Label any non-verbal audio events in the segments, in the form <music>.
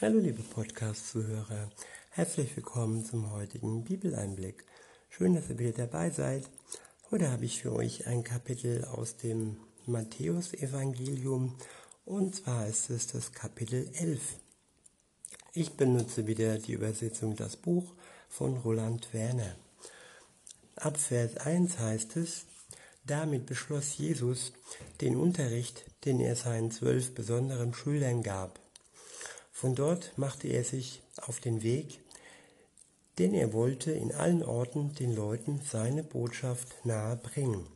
Hallo liebe Podcast-Zuhörer, herzlich willkommen zum heutigen Bibeleinblick. Schön, dass ihr wieder dabei seid. Heute habe ich für euch ein Kapitel aus dem Matthäus-Evangelium und zwar ist es das Kapitel 11. Ich benutze wieder die Übersetzung Das Buch von Roland Werner. Ab Vers 1 heißt es, damit beschloss Jesus den Unterricht, den er seinen zwölf besonderen Schülern gab. Von dort machte er sich auf den Weg, denn er wollte in allen Orten den Leuten seine Botschaft nahe bringen.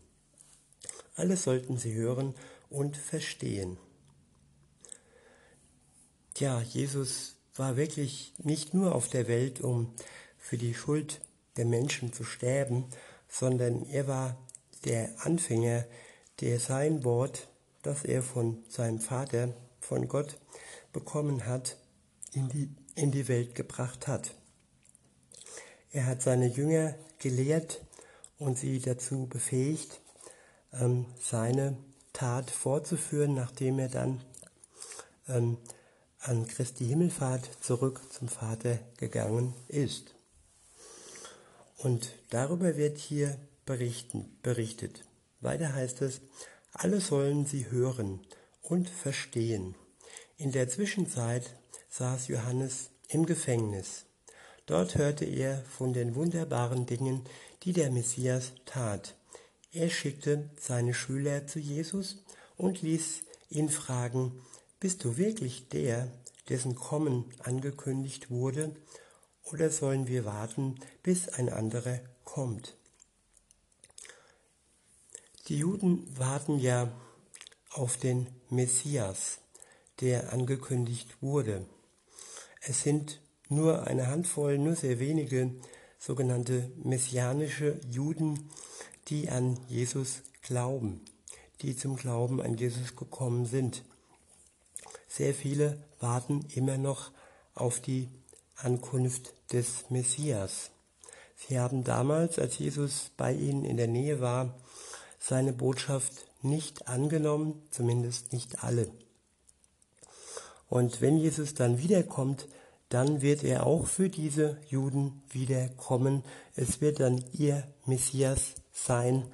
Alles sollten sie hören und verstehen. Tja, Jesus war wirklich nicht nur auf der Welt, um für die Schuld der Menschen zu sterben, sondern er war der Anfänger, der sein Wort, das er von seinem Vater, von Gott bekommen hat, in die, in die Welt gebracht hat. Er hat seine Jünger gelehrt und sie dazu befähigt, ähm, seine Tat fortzuführen, nachdem er dann ähm, an Christi Himmelfahrt zurück zum Vater gegangen ist. Und darüber wird hier berichten, berichtet. Weiter heißt es, alle sollen sie hören und verstehen. In der Zwischenzeit saß Johannes im Gefängnis. Dort hörte er von den wunderbaren Dingen, die der Messias tat. Er schickte seine Schüler zu Jesus und ließ ihn fragen, bist du wirklich der, dessen Kommen angekündigt wurde, oder sollen wir warten, bis ein anderer kommt? Die Juden warten ja auf den Messias, der angekündigt wurde. Es sind nur eine Handvoll, nur sehr wenige sogenannte messianische Juden, die an Jesus glauben, die zum Glauben an Jesus gekommen sind. Sehr viele warten immer noch auf die Ankunft des Messias. Sie haben damals, als Jesus bei ihnen in der Nähe war, seine Botschaft nicht angenommen, zumindest nicht alle. Und wenn Jesus dann wiederkommt, dann wird er auch für diese Juden wiederkommen. Es wird dann ihr Messias sein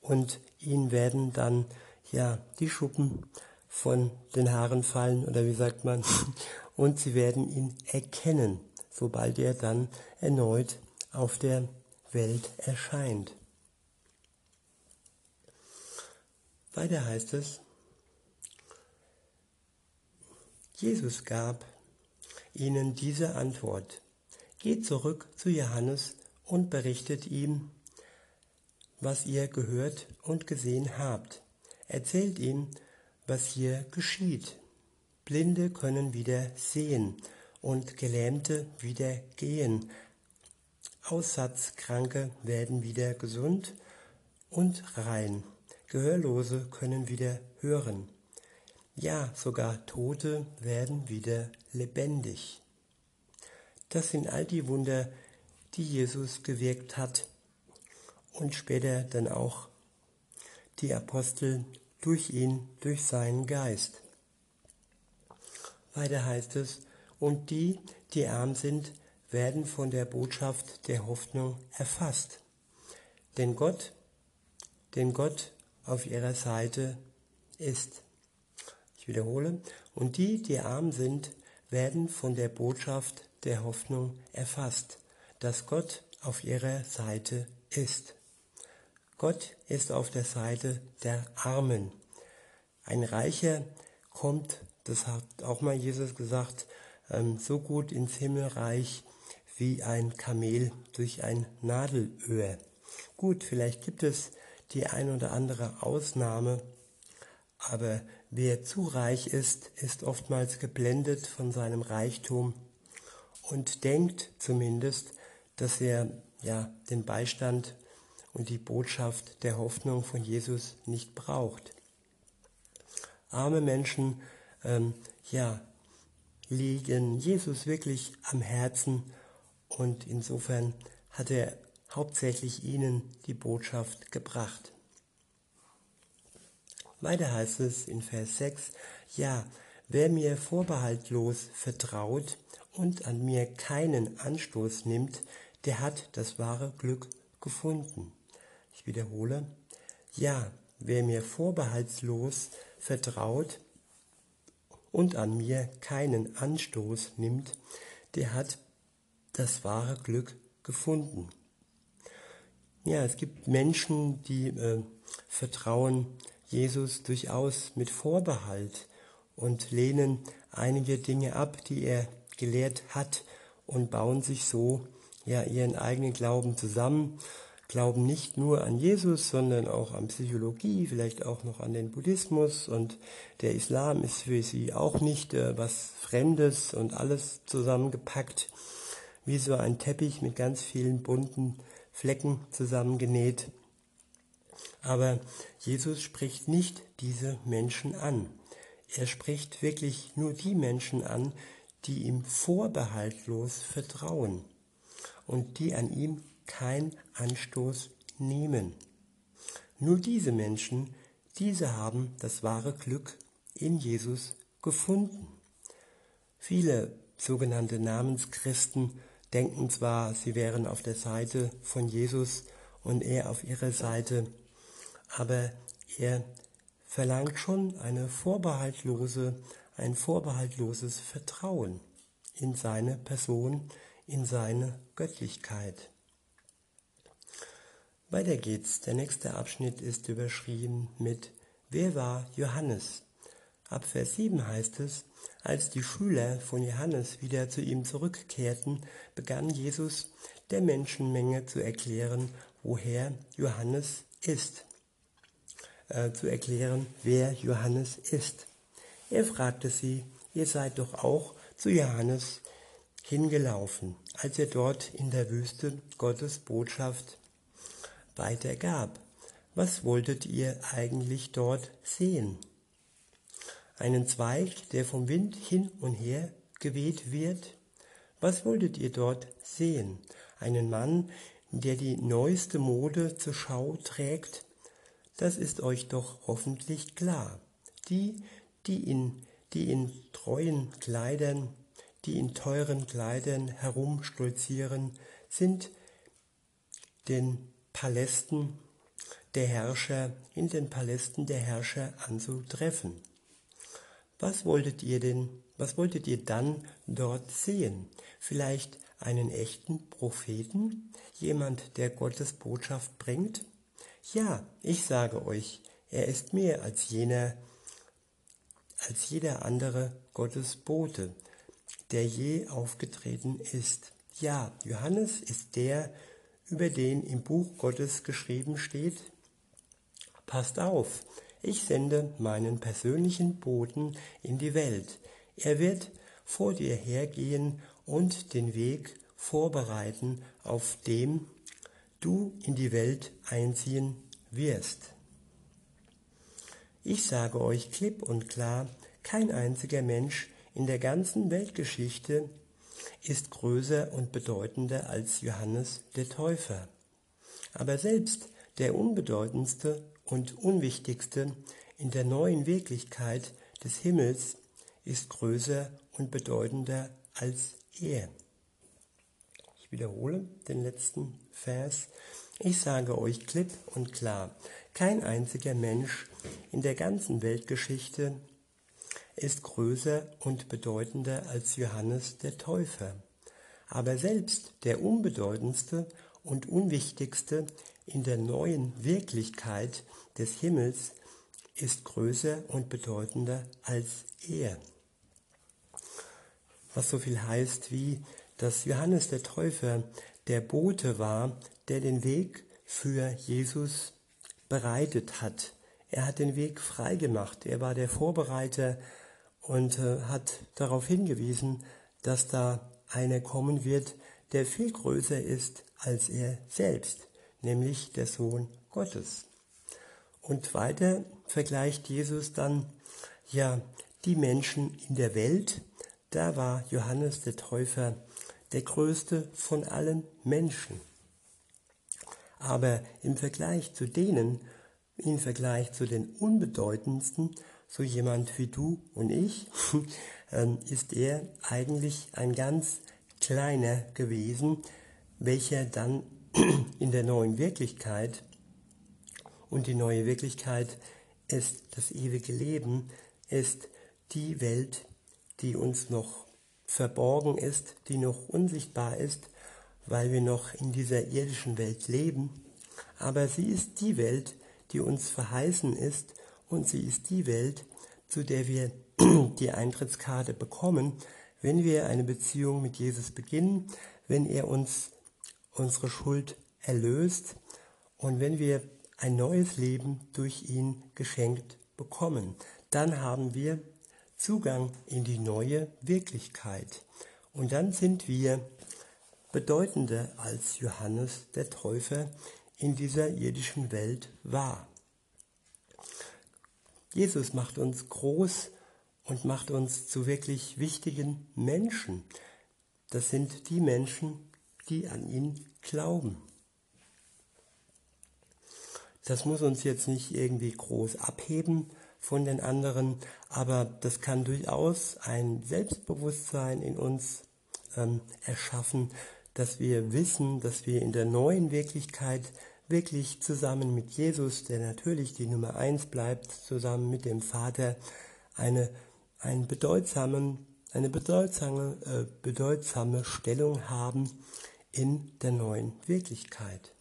und ihnen werden dann ja die Schuppen von den Haaren fallen oder wie sagt man <laughs> und sie werden ihn erkennen, sobald er dann erneut auf der Welt erscheint. Weiter heißt es, Jesus gab ihnen diese Antwort. Geht zurück zu Johannes und berichtet ihm, was ihr gehört und gesehen habt. Erzählt ihm, was hier geschieht. Blinde können wieder sehen und Gelähmte wieder gehen. Aussatzkranke werden wieder gesund und rein. Gehörlose können wieder hören. Ja, sogar Tote werden wieder lebendig. Das sind all die Wunder, die Jesus gewirkt hat und später dann auch die Apostel durch ihn, durch seinen Geist. Weiter heißt es, und die, die arm sind, werden von der Botschaft der Hoffnung erfasst. Denn Gott, denn Gott auf ihrer Seite ist. Wiederhole, und die, die arm sind, werden von der Botschaft der Hoffnung erfasst, dass Gott auf ihrer Seite ist. Gott ist auf der Seite der Armen. Ein Reicher kommt, das hat auch mal Jesus gesagt, ähm, so gut ins Himmelreich wie ein Kamel durch ein Nadelöhr. Gut, vielleicht gibt es die ein oder andere Ausnahme, aber wer zu reich ist, ist oftmals geblendet von seinem Reichtum und denkt zumindest, dass er ja den Beistand und die Botschaft der Hoffnung von Jesus nicht braucht. Arme Menschen, ähm, ja, liegen Jesus wirklich am Herzen und insofern hat er hauptsächlich ihnen die Botschaft gebracht. Weiter heißt es in Vers 6, ja, wer mir vorbehaltlos vertraut und an mir keinen Anstoß nimmt, der hat das wahre Glück gefunden. Ich wiederhole, ja, wer mir vorbehaltslos vertraut und an mir keinen Anstoß nimmt, der hat das wahre Glück gefunden. Ja, es gibt Menschen, die äh, vertrauen Jesus durchaus mit Vorbehalt und lehnen einige Dinge ab, die er gelehrt hat und bauen sich so ja ihren eigenen Glauben zusammen, glauben nicht nur an Jesus, sondern auch an Psychologie, vielleicht auch noch an den Buddhismus und der Islam ist für sie auch nicht äh, was Fremdes und alles zusammengepackt, wie so ein Teppich mit ganz vielen bunten Flecken zusammengenäht. Aber Jesus spricht nicht diese Menschen an. Er spricht wirklich nur die Menschen an, die ihm vorbehaltlos vertrauen und die an ihm kein Anstoß nehmen. Nur diese Menschen, diese haben das wahre Glück in Jesus gefunden. Viele sogenannte Namenschristen denken zwar, sie wären auf der Seite von Jesus und er auf ihrer Seite, aber er verlangt schon eine vorbehaltlose, ein vorbehaltloses Vertrauen in seine Person, in seine Göttlichkeit. Weiter geht's. Der nächste Abschnitt ist überschrieben mit Wer war Johannes? Ab Vers 7 heißt es, als die Schüler von Johannes wieder zu ihm zurückkehrten, begann Jesus der Menschenmenge zu erklären, woher Johannes ist äh, zu erklären, wer Johannes ist. Er fragte sie, ihr seid doch auch zu Johannes hingelaufen, als er dort in der Wüste Gottes Botschaft weitergab. Was wolltet ihr eigentlich dort sehen? Einen Zweig, der vom Wind hin und her geweht wird? Was wolltet ihr dort sehen? Einen Mann, der die neueste Mode zur Schau trägt? Das ist euch doch hoffentlich klar. Die, die in, die in treuen Kleidern, die in teuren Kleidern herumstolzieren, sind den Palästen der Herrscher, in den Palästen der Herrscher anzutreffen. Was wolltet ihr denn, was wolltet ihr dann dort sehen? Vielleicht einen echten Propheten? Jemand, der Gottes Botschaft bringt? Ja, ich sage euch, er ist mehr als jener, als jeder andere Gottesbote, der je aufgetreten ist. Ja, Johannes ist der, über den im Buch Gottes geschrieben steht. Passt auf, ich sende meinen persönlichen Boten in die Welt. Er wird vor dir hergehen und den Weg vorbereiten, auf dem du in die Welt einziehen wirst. Ich sage euch klipp und klar, kein einziger Mensch in der ganzen Weltgeschichte ist größer und bedeutender als Johannes der Täufer. Aber selbst der unbedeutendste und unwichtigste in der neuen Wirklichkeit des Himmels ist größer und bedeutender als er. Ich wiederhole den letzten Vers. Ich sage euch klipp und klar, kein einziger Mensch in der ganzen Weltgeschichte ist größer und bedeutender als Johannes der Täufer. Aber selbst der unbedeutendste und unwichtigste in der neuen Wirklichkeit des Himmels ist größer und bedeutender als er. Was so viel heißt wie, dass Johannes der Täufer der Bote war, der den Weg für Jesus bereitet hat. Er hat den Weg freigemacht. Er war der Vorbereiter und äh, hat darauf hingewiesen, dass da einer kommen wird, der viel größer ist als er selbst, nämlich der Sohn Gottes. Und weiter vergleicht Jesus dann ja die Menschen in der Welt. Da war Johannes der Täufer der größte von allen Menschen. Aber im Vergleich zu denen, im Vergleich zu den unbedeutendsten, so jemand wie du und ich, <laughs> ähm, ist er eigentlich ein ganz kleiner gewesen, welcher dann <clears throat> in der neuen Wirklichkeit, und die neue Wirklichkeit ist das ewige Leben, ist die Welt, die uns noch verborgen ist, die noch unsichtbar ist, weil wir noch in dieser irdischen Welt leben. Aber sie ist die Welt, die uns verheißen ist und sie ist die Welt, zu der wir <clears throat> die Eintrittskarte bekommen, wenn wir eine Beziehung mit Jesus beginnen, wenn er uns unsere Schuld erlöst und wenn wir ein neues Leben durch ihn geschenkt bekommen, dann haben wir Zugang in die neue Wirklichkeit. Und dann sind wir bedeutender als Johannes der Täufer in dieser irdischen Welt war. Jesus macht uns groß und macht uns zu wirklich wichtigen Menschen. Das sind die Menschen, die an ihn glauben. Das muss uns jetzt nicht irgendwie groß abheben von den anderen, aber das kann durchaus ein Selbstbewusstsein in uns ähm, erschaffen, dass wir wissen, dass wir in der neuen Wirklichkeit wirklich zusammen mit Jesus, der natürlich die Nummer eins bleibt, zusammen mit dem Vater, eine, einen bedeutsamen, eine bedeutsame, äh, bedeutsame Stellung haben in der neuen Wirklichkeit.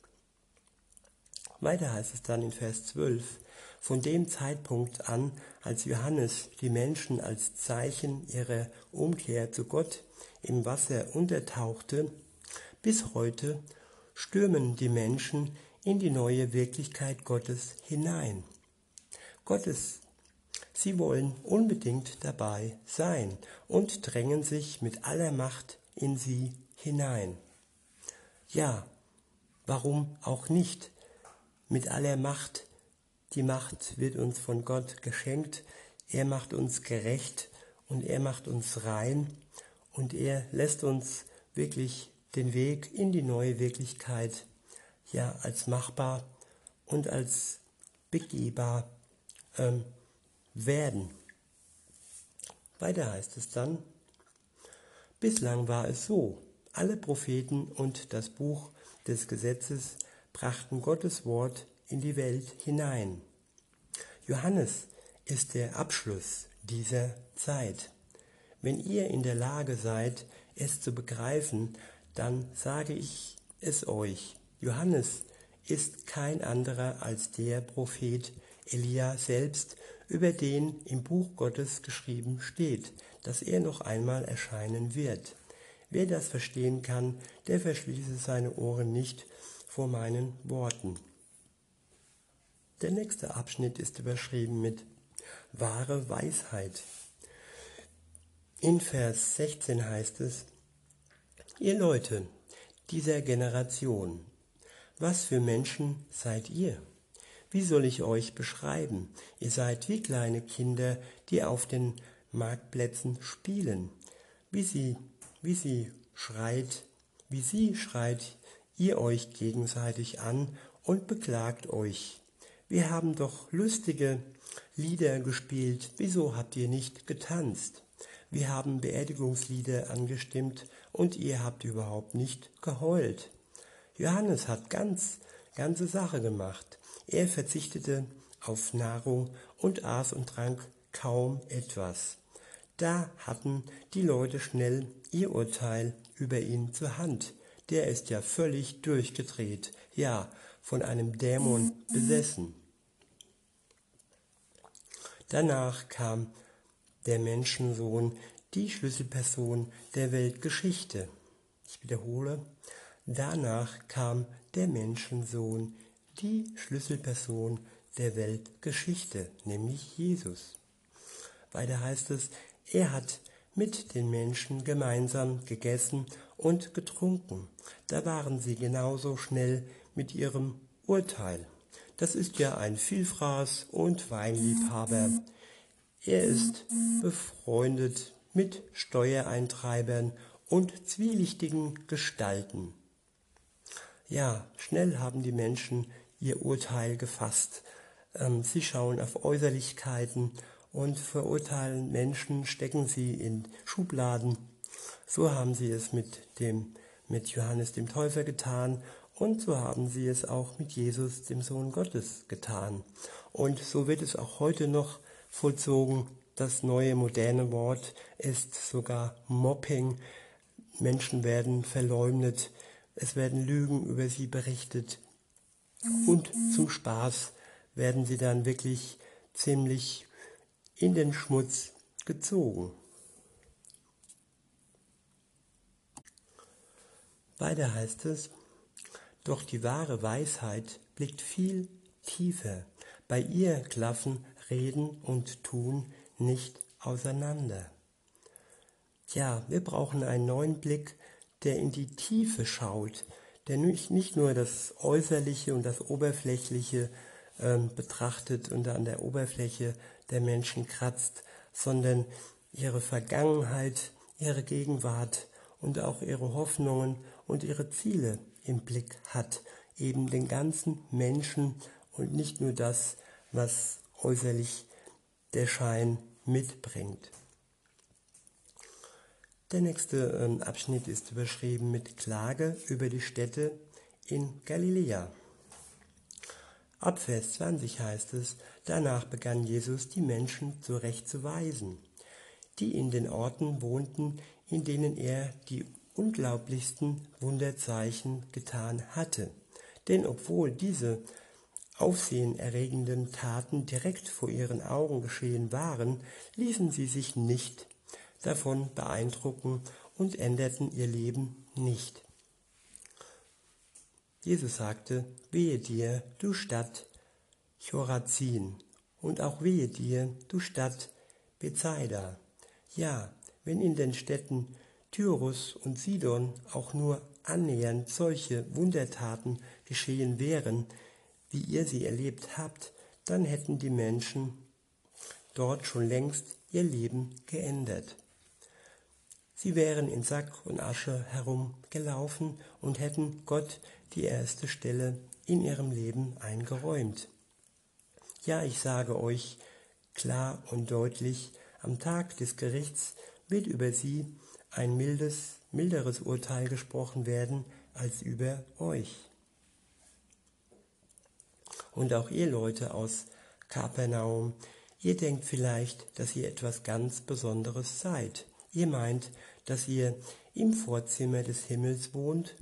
Weiter heißt es dann in Vers 12, von dem Zeitpunkt an, als Johannes die Menschen als Zeichen ihrer Umkehr zu Gott im Wasser untertauchte, bis heute stürmen die Menschen in die neue Wirklichkeit Gottes hinein. Gottes, sie wollen unbedingt dabei sein und drängen sich mit aller Macht in sie hinein. Ja, warum auch nicht? Mit aller Macht. Die Macht wird uns von Gott geschenkt. Er macht uns gerecht und er macht uns rein und er lässt uns wirklich den Weg in die neue Wirklichkeit ja als machbar und als begehbar ähm, werden. Weiter heißt es dann, bislang war es so, alle Propheten und das Buch des Gesetzes brachten Gottes Wort in die Welt hinein. Johannes ist der Abschluss dieser Zeit. Wenn ihr in der Lage seid, es zu begreifen, dann sage ich es euch. Johannes ist kein anderer als der Prophet Elia selbst, über den im Buch Gottes geschrieben steht, dass er noch einmal erscheinen wird. Wer das verstehen kann, der verschließe seine Ohren nicht vor meinen Worten. Der nächste Abschnitt ist überschrieben mit wahre Weisheit. In Vers 16 heißt es, Ihr Leute dieser Generation, was für Menschen seid ihr? Wie soll ich euch beschreiben? Ihr seid wie kleine Kinder, die auf den Marktplätzen spielen. Wie sie, wie sie schreit, wie sie schreit ihr euch gegenseitig an und beklagt euch. Wir haben doch lustige Lieder gespielt, wieso habt ihr nicht getanzt? Wir haben Beerdigungslieder angestimmt und ihr habt überhaupt nicht geheult. Johannes hat ganz, ganze Sache gemacht. Er verzichtete auf Nahrung und aß und trank kaum etwas. Da hatten die Leute schnell ihr Urteil über ihn zur Hand. Der ist ja völlig durchgedreht, ja, von einem Dämon besessen. Danach kam der Menschensohn die Schlüsselperson der Weltgeschichte. Ich wiederhole, danach kam der Menschensohn, die Schlüsselperson der Weltgeschichte, nämlich Jesus. Weiter heißt es, er hat mit den Menschen gemeinsam gegessen und getrunken. Da waren sie genauso schnell mit ihrem Urteil. Das ist ja ein Vielfraß und Weinliebhaber. Er ist befreundet mit Steuereintreibern und zwielichtigen Gestalten. Ja, schnell haben die Menschen ihr Urteil gefasst. Ähm, sie schauen auf Äußerlichkeiten und verurteilen Menschen, stecken sie in Schubladen. So haben sie es mit dem mit Johannes dem Täufer getan und so haben sie es auch mit Jesus, dem Sohn Gottes, getan. Und so wird es auch heute noch vollzogen. Das neue moderne Wort ist sogar Mopping. Menschen werden verleumdet, es werden Lügen über sie berichtet. Und zum Spaß werden sie dann wirklich ziemlich in den Schmutz gezogen. Weiter heißt es, doch die wahre Weisheit blickt viel tiefer. Bei ihr klaffen Reden und Tun nicht auseinander. Ja, wir brauchen einen neuen Blick, der in die Tiefe schaut, der nicht nur das Äußerliche und das Oberflächliche äh, betrachtet und an der Oberfläche der Menschen kratzt, sondern ihre Vergangenheit, ihre Gegenwart und auch ihre Hoffnungen und ihre Ziele im Blick hat, eben den ganzen Menschen und nicht nur das, was äußerlich der Schein mitbringt. Der nächste ähm, Abschnitt ist überschrieben mit Klage über die Städte in Galiläa. Ab Vers 20 heißt es, danach begann Jesus die Menschen zurechtzuweisen, die in den Orten wohnten, in denen er die unglaublichsten Wunderzeichen getan hatte. Denn obwohl diese aufsehenerregenden Taten direkt vor ihren Augen geschehen waren, ließen sie sich nicht davon beeindrucken und änderten ihr Leben nicht. Jesus sagte, wehe dir, du Stadt Chorazin, und auch wehe dir, du Stadt Bethsaida. Ja, wenn in den Städten Tyrus und Sidon auch nur annähernd solche Wundertaten geschehen wären, wie ihr sie erlebt habt, dann hätten die Menschen dort schon längst ihr Leben geändert. Sie wären in Sack und Asche herumgelaufen und hätten Gott die erste Stelle in ihrem Leben eingeräumt. Ja, ich sage euch klar und deutlich, am Tag des Gerichts wird über sie ein mildes, milderes Urteil gesprochen werden als über euch. Und auch ihr Leute aus Kapernaum, ihr denkt vielleicht, dass ihr etwas ganz Besonderes seid. Ihr meint, dass ihr im Vorzimmer des Himmels wohnt,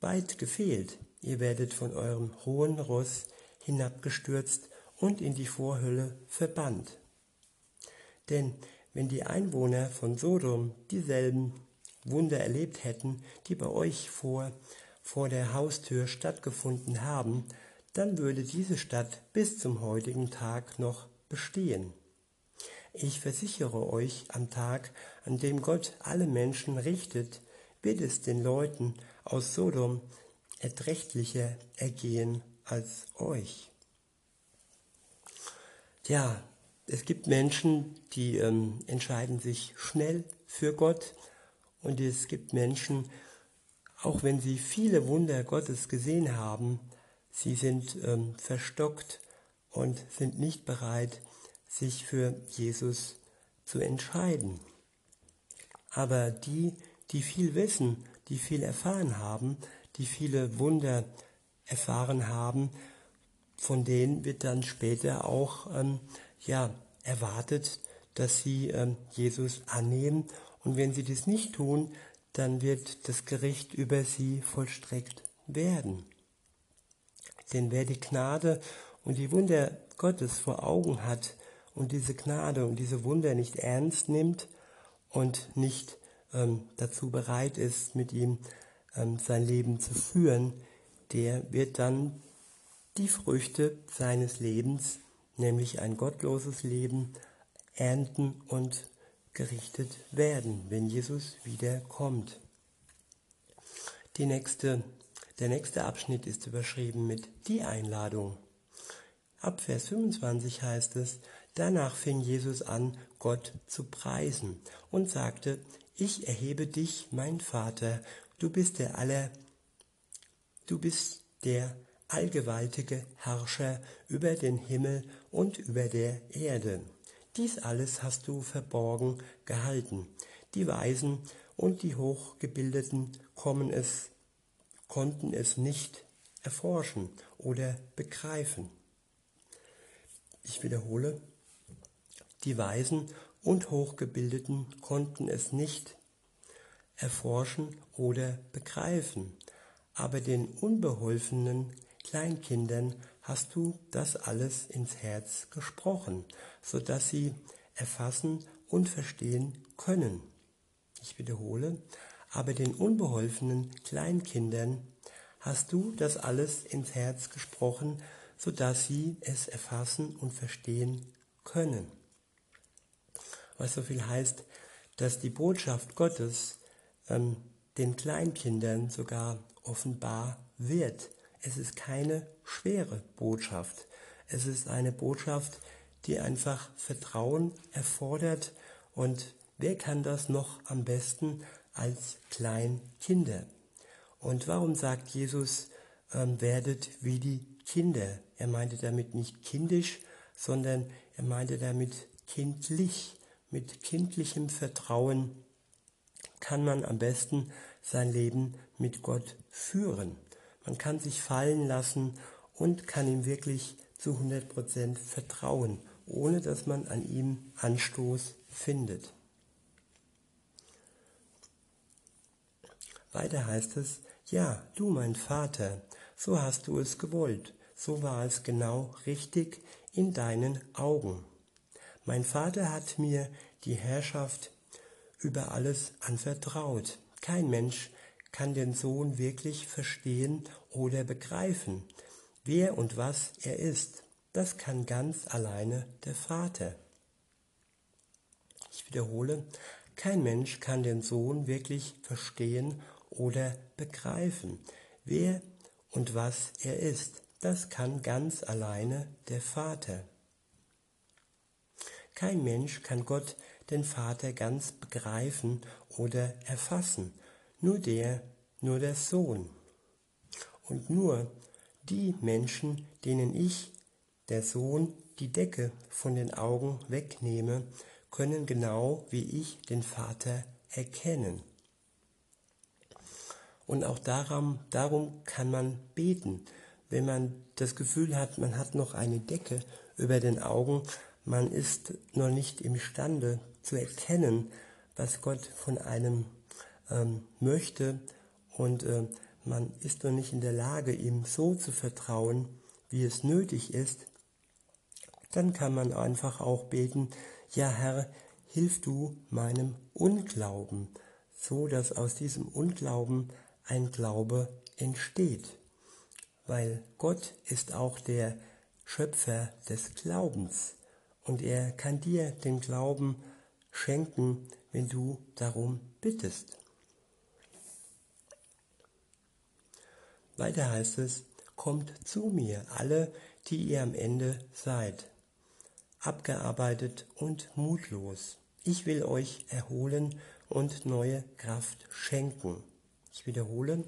weit gefehlt. Ihr werdet von eurem hohen Ross hinabgestürzt und in die Vorhölle verbannt. Denn wenn die Einwohner von Sodom dieselben Wunder erlebt hätten, die bei euch vor, vor der Haustür stattgefunden haben, dann würde diese Stadt bis zum heutigen Tag noch bestehen. Ich versichere euch, am Tag, an dem Gott alle Menschen richtet, wird es den Leuten aus Sodom erträglicher ergehen als euch. Ja, es gibt Menschen, die ähm, entscheiden sich schnell für Gott und es gibt Menschen, auch wenn sie viele Wunder Gottes gesehen haben, sie sind ähm, verstockt und sind nicht bereit, sich für Jesus zu entscheiden. Aber die, die viel wissen, die viel erfahren haben, die viele Wunder erfahren haben, von denen wird dann später auch ähm, ja, erwartet, dass sie ähm, Jesus annehmen. Und wenn sie das nicht tun, dann wird das Gericht über sie vollstreckt werden. Denn wer die Gnade und die Wunder Gottes vor Augen hat und diese Gnade und diese Wunder nicht ernst nimmt und nicht ähm, dazu bereit ist, mit ihm ähm, sein Leben zu führen, der wird dann die Früchte seines Lebens nämlich ein gottloses Leben, ernten und gerichtet werden, wenn Jesus wiederkommt. Die nächste, der nächste Abschnitt ist überschrieben mit die Einladung. Ab Vers 25 heißt es, danach fing Jesus an, Gott zu preisen und sagte, ich erhebe dich, mein Vater, du bist der aller, du bist der allgewaltige Herrscher über den Himmel und über der Erde. Dies alles hast du verborgen gehalten. Die Weisen und die Hochgebildeten es, konnten es nicht erforschen oder begreifen. Ich wiederhole, die Weisen und Hochgebildeten konnten es nicht erforschen oder begreifen, aber den unbeholfenen Kleinkindern hast du das alles ins Herz gesprochen, so dass sie erfassen und verstehen können. Ich wiederhole, aber den unbeholfenen Kleinkindern hast du das alles ins Herz gesprochen, so dass sie es erfassen und verstehen können. Was so viel heißt, dass die Botschaft Gottes ähm, den Kleinkindern sogar offenbar wird. Es ist keine schwere Botschaft. Es ist eine Botschaft, die einfach Vertrauen erfordert. Und wer kann das noch am besten als Kleinkinder? Und warum sagt Jesus, ähm, werdet wie die Kinder? Er meinte damit nicht kindisch, sondern er meinte damit kindlich. Mit kindlichem Vertrauen kann man am besten sein Leben mit Gott führen. Man kann sich fallen lassen und kann ihm wirklich zu 100% vertrauen, ohne dass man an ihm Anstoß findet. Weiter heißt es, ja, du mein Vater, so hast du es gewollt, so war es genau richtig in deinen Augen. Mein Vater hat mir die Herrschaft über alles anvertraut. Kein Mensch kann den Sohn wirklich verstehen oder begreifen, wer und was er ist. Das kann ganz alleine der Vater. Ich wiederhole, kein Mensch kann den Sohn wirklich verstehen oder begreifen, wer und was er ist. Das kann ganz alleine der Vater. Kein Mensch kann Gott, den Vater, ganz begreifen oder erfassen nur der, nur der Sohn. Und nur die Menschen, denen ich, der Sohn, die Decke von den Augen wegnehme, können genau wie ich den Vater erkennen. Und auch darum, darum kann man beten, wenn man das Gefühl hat, man hat noch eine Decke über den Augen, man ist noch nicht imstande zu erkennen, was Gott von einem ähm, möchte und äh, man ist noch nicht in der Lage, ihm so zu vertrauen, wie es nötig ist, dann kann man einfach auch beten, ja Herr, hilf du meinem Unglauben, so dass aus diesem Unglauben ein Glaube entsteht. Weil Gott ist auch der Schöpfer des Glaubens und er kann dir den Glauben schenken, wenn du darum bittest. Weiter heißt es, kommt zu mir, alle, die ihr am Ende seid, abgearbeitet und mutlos. Ich will euch erholen und neue Kraft schenken. Ich wiederhole,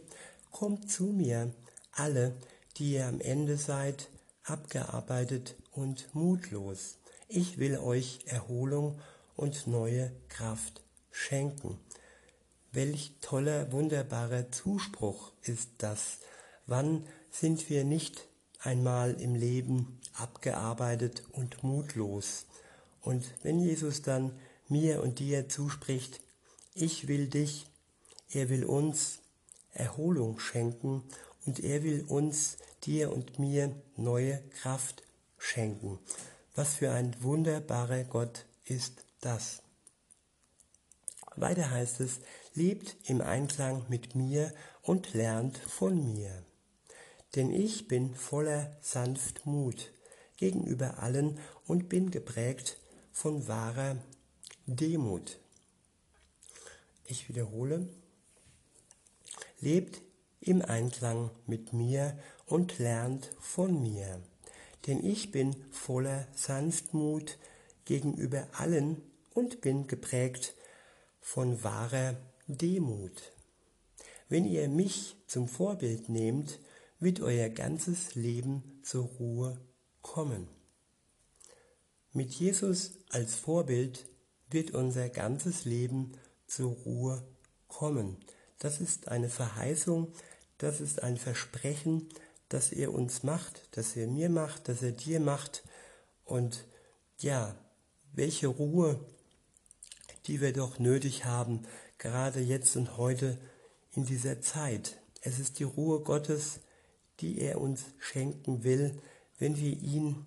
kommt zu mir, alle, die ihr am Ende seid, abgearbeitet und mutlos. Ich will euch Erholung und neue Kraft schenken. Welch toller, wunderbarer Zuspruch ist das Wann sind wir nicht einmal im Leben abgearbeitet und mutlos? Und wenn Jesus dann mir und dir zuspricht, ich will dich, er will uns Erholung schenken und er will uns, dir und mir neue Kraft schenken. Was für ein wunderbarer Gott ist das. Weiter heißt es, lebt im Einklang mit mir und lernt von mir denn ich bin voller Sanftmut gegenüber allen und bin geprägt von wahrer Demut. Ich wiederhole, lebt im Einklang mit mir und lernt von mir, denn ich bin voller Sanftmut gegenüber allen und bin geprägt von wahrer Demut. Wenn ihr mich zum Vorbild nehmt, wird euer ganzes Leben zur Ruhe kommen. Mit Jesus als Vorbild wird unser ganzes Leben zur Ruhe kommen. Das ist eine Verheißung, das ist ein Versprechen, das er uns macht, das er mir macht, das er dir macht. Und ja, welche Ruhe, die wir doch nötig haben, gerade jetzt und heute in dieser Zeit. Es ist die Ruhe Gottes, die er uns schenken will, wenn wir ihn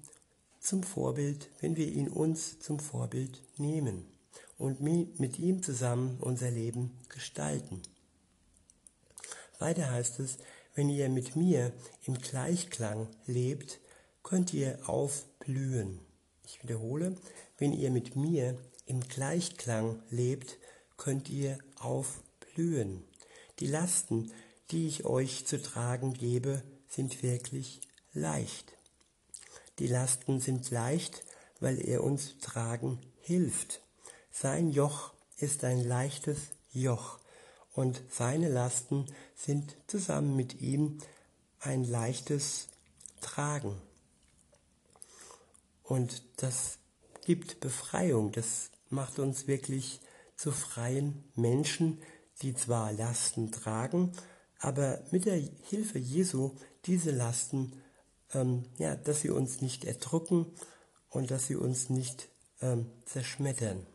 zum Vorbild, wenn wir ihn uns zum Vorbild nehmen und mit ihm zusammen unser Leben gestalten. Weiter heißt es, wenn ihr mit mir im Gleichklang lebt, könnt ihr aufblühen. Ich wiederhole, wenn ihr mit mir im Gleichklang lebt, könnt ihr aufblühen. Die Lasten, die ich euch zu tragen gebe, sind wirklich leicht. Die Lasten sind leicht, weil er uns tragen hilft. Sein Joch ist ein leichtes Joch und seine Lasten sind zusammen mit ihm ein leichtes Tragen. Und das gibt Befreiung, das macht uns wirklich zu freien Menschen, die zwar Lasten tragen, aber mit der Hilfe Jesu diese Lasten, ähm, ja, dass sie uns nicht erdrücken und dass sie uns nicht ähm, zerschmettern.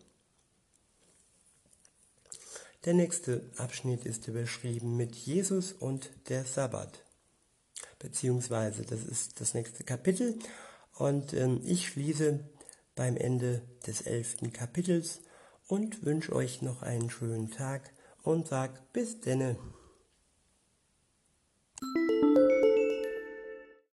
Der nächste Abschnitt ist überschrieben mit Jesus und der Sabbat. Beziehungsweise, das ist das nächste Kapitel. Und ähm, ich schließe beim Ende des elften Kapitels und wünsche euch noch einen schönen Tag und sag bis denne.